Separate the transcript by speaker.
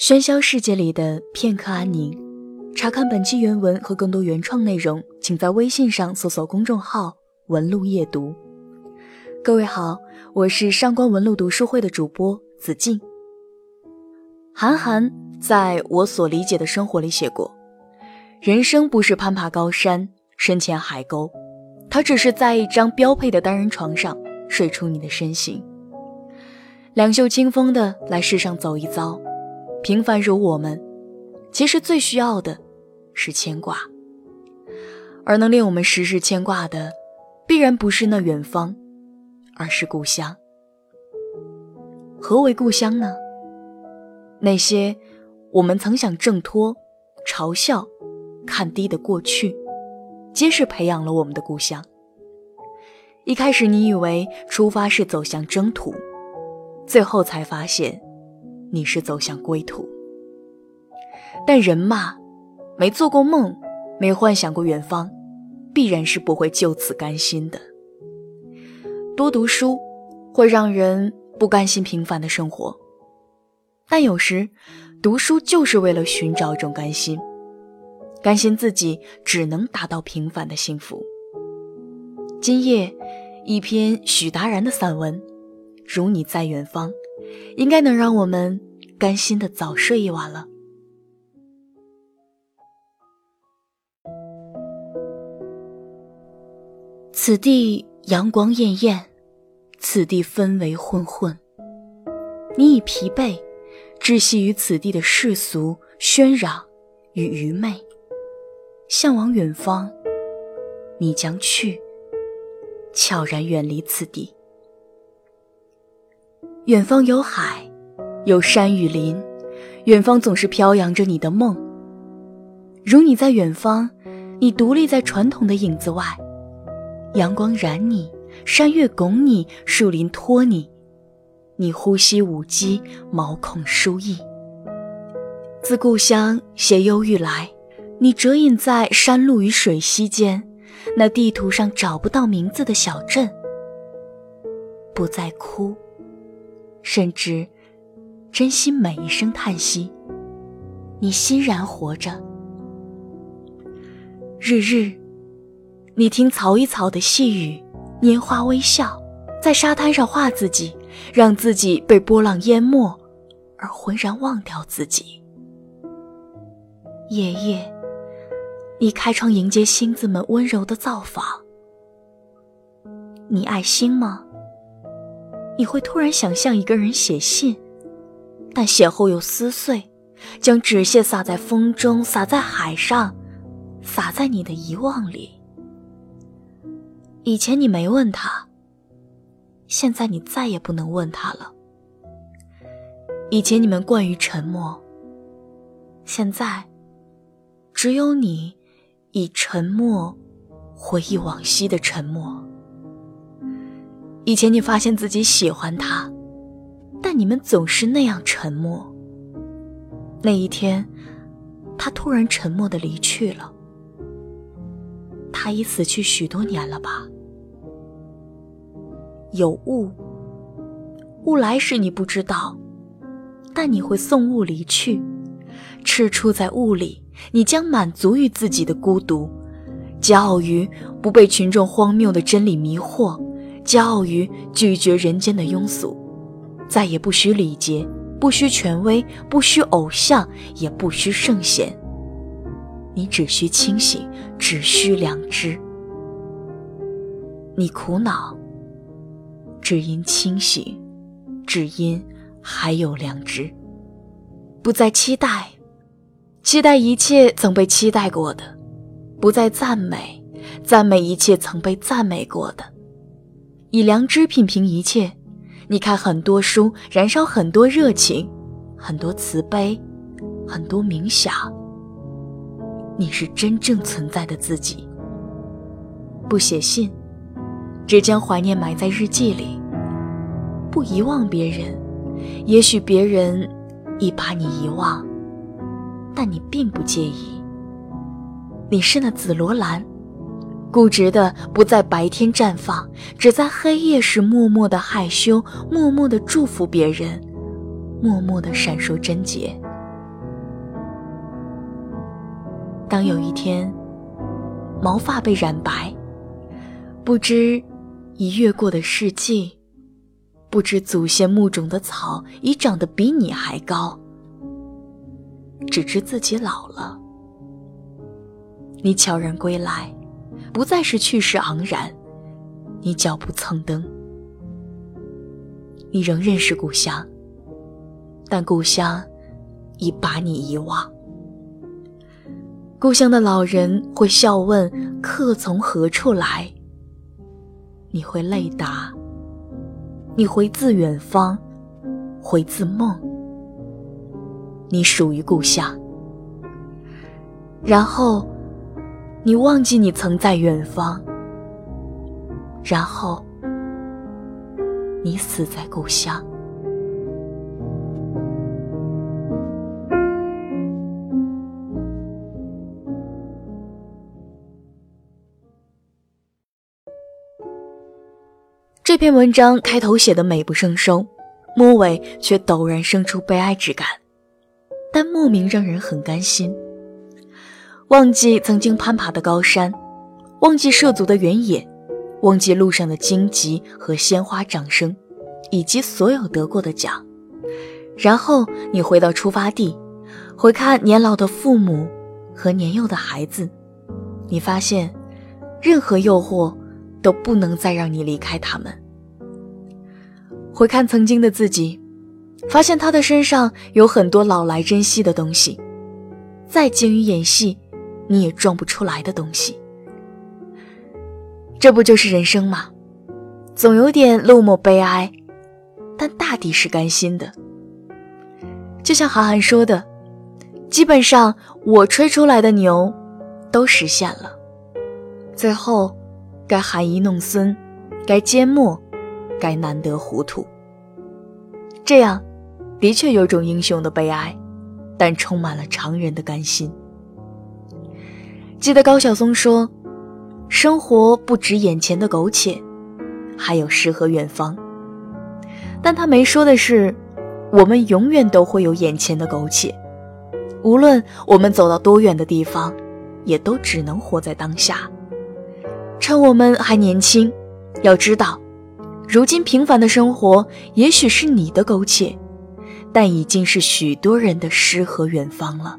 Speaker 1: 喧嚣世界里的片刻安宁。查看本期原文和更多原创内容，请在微信上搜索公众号“文路夜读”。各位好，我是上官文路读书会的主播子静。韩寒在我所理解的生活里写过：“人生不是攀爬高山、深潜海沟，它只是在一张标配的单人床上睡出你的身形，两袖清风的来世上走一遭。”平凡如我们，其实最需要的是牵挂，而能令我们时时牵挂的，必然不是那远方，而是故乡。何为故乡呢？那些我们曾想挣脱、嘲笑、看低的过去，皆是培养了我们的故乡。一开始你以为出发是走向征途，最后才发现。你是走向归途，但人嘛，没做过梦，没幻想过远方，必然是不会就此甘心的。多读书会让人不甘心平凡的生活，但有时读书就是为了寻找一种甘心，甘心自己只能达到平凡的幸福。今夜一篇许达然的散文，《如你在远方》。应该能让我们甘心的早睡一晚了。此地阳光艳艳，此地氛围混混。你已疲惫，窒息于此地的世俗喧嚷与愚昧，向往远方，你将去，悄然远离此地。远方有海，有山与林，远方总是飘扬着你的梦。如你在远方，你独立在传统的影子外，阳光染你，山岳拱你，树林托你，你呼吸无羁，毛孔舒逸。自故乡携忧郁来，你折影在山路与水溪间，那地图上找不到名字的小镇，不再哭。甚至珍惜每一声叹息，你欣然活着。日日，你听草与草的细语，拈花微笑，在沙滩上画自己，让自己被波浪淹没，而浑然忘掉自己。夜夜，你开窗迎接星子们温柔的造访。你爱星吗？你会突然想象一个人写信，但写后又撕碎，将纸屑撒在风中，洒在海上，洒在你的遗忘里。以前你没问他，现在你再也不能问他了。以前你们惯于沉默，现在只有你以沉默回忆往昔的沉默。以前你发现自己喜欢他，但你们总是那样沉默。那一天，他突然沉默的离去了。他已死去许多年了吧？有雾，雾来时你不知道，但你会送雾离去。赤出在雾里，你将满足于自己的孤独，骄傲于不被群众荒谬的真理迷惑。骄傲于拒绝人间的庸俗，再也不需礼节，不需权威，不需偶像，也不需圣贤。你只需清醒，只需良知。你苦恼，只因清醒，只因还有良知。不再期待，期待一切曾被期待过的；不再赞美，赞美一切曾被赞美过的。以良知品评一切，你看很多书，燃烧很多热情，很多慈悲，很多冥想。你是真正存在的自己。不写信，只将怀念埋在日记里。不遗忘别人，也许别人已把你遗忘，但你并不介意。你是那紫罗兰。固执的不在白天绽放，只在黑夜时默默的害羞，默默的祝福别人，默默的闪烁贞洁。当有一天，毛发被染白，不知已越过的世纪，不知祖先墓中的草已长得比你还高，只知自己老了。你悄然归来，不再是去世昂然，你脚步蹭蹬。你仍认识故乡，但故乡已把你遗忘。故乡的老人会笑问：“客从何处来？”你会泪答：“你回自远方，回自梦。”你属于故乡。然后，你忘记你曾在远方。然后，你死在故乡。这篇文章开头写的美不胜收，末尾却陡然生出悲哀之感，但莫名让人很甘心。忘记曾经攀爬的高山，忘记涉足的原野，忘记路上的荆棘和鲜花掌声，以及所有得过的奖。然后你回到出发地，回看年老的父母和年幼的孩子，你发现，任何诱惑。都不能再让你离开他们。回看曾经的自己，发现他的身上有很多老来珍惜的东西，再精于演戏，你也装不出来的东西。这不就是人生吗？总有点落寞悲哀，但大抵是甘心的。就像韩寒说的，基本上我吹出来的牛，都实现了。最后。该含饴弄孙，该缄默，该难得糊涂。这样，的确有种英雄的悲哀，但充满了常人的甘心。记得高晓松说：“生活不止眼前的苟且，还有诗和远方。”但他没说的是，我们永远都会有眼前的苟且，无论我们走到多远的地方，也都只能活在当下。趁我们还年轻，要知道，如今平凡的生活也许是你的苟且，但已经是许多人的诗和远方了。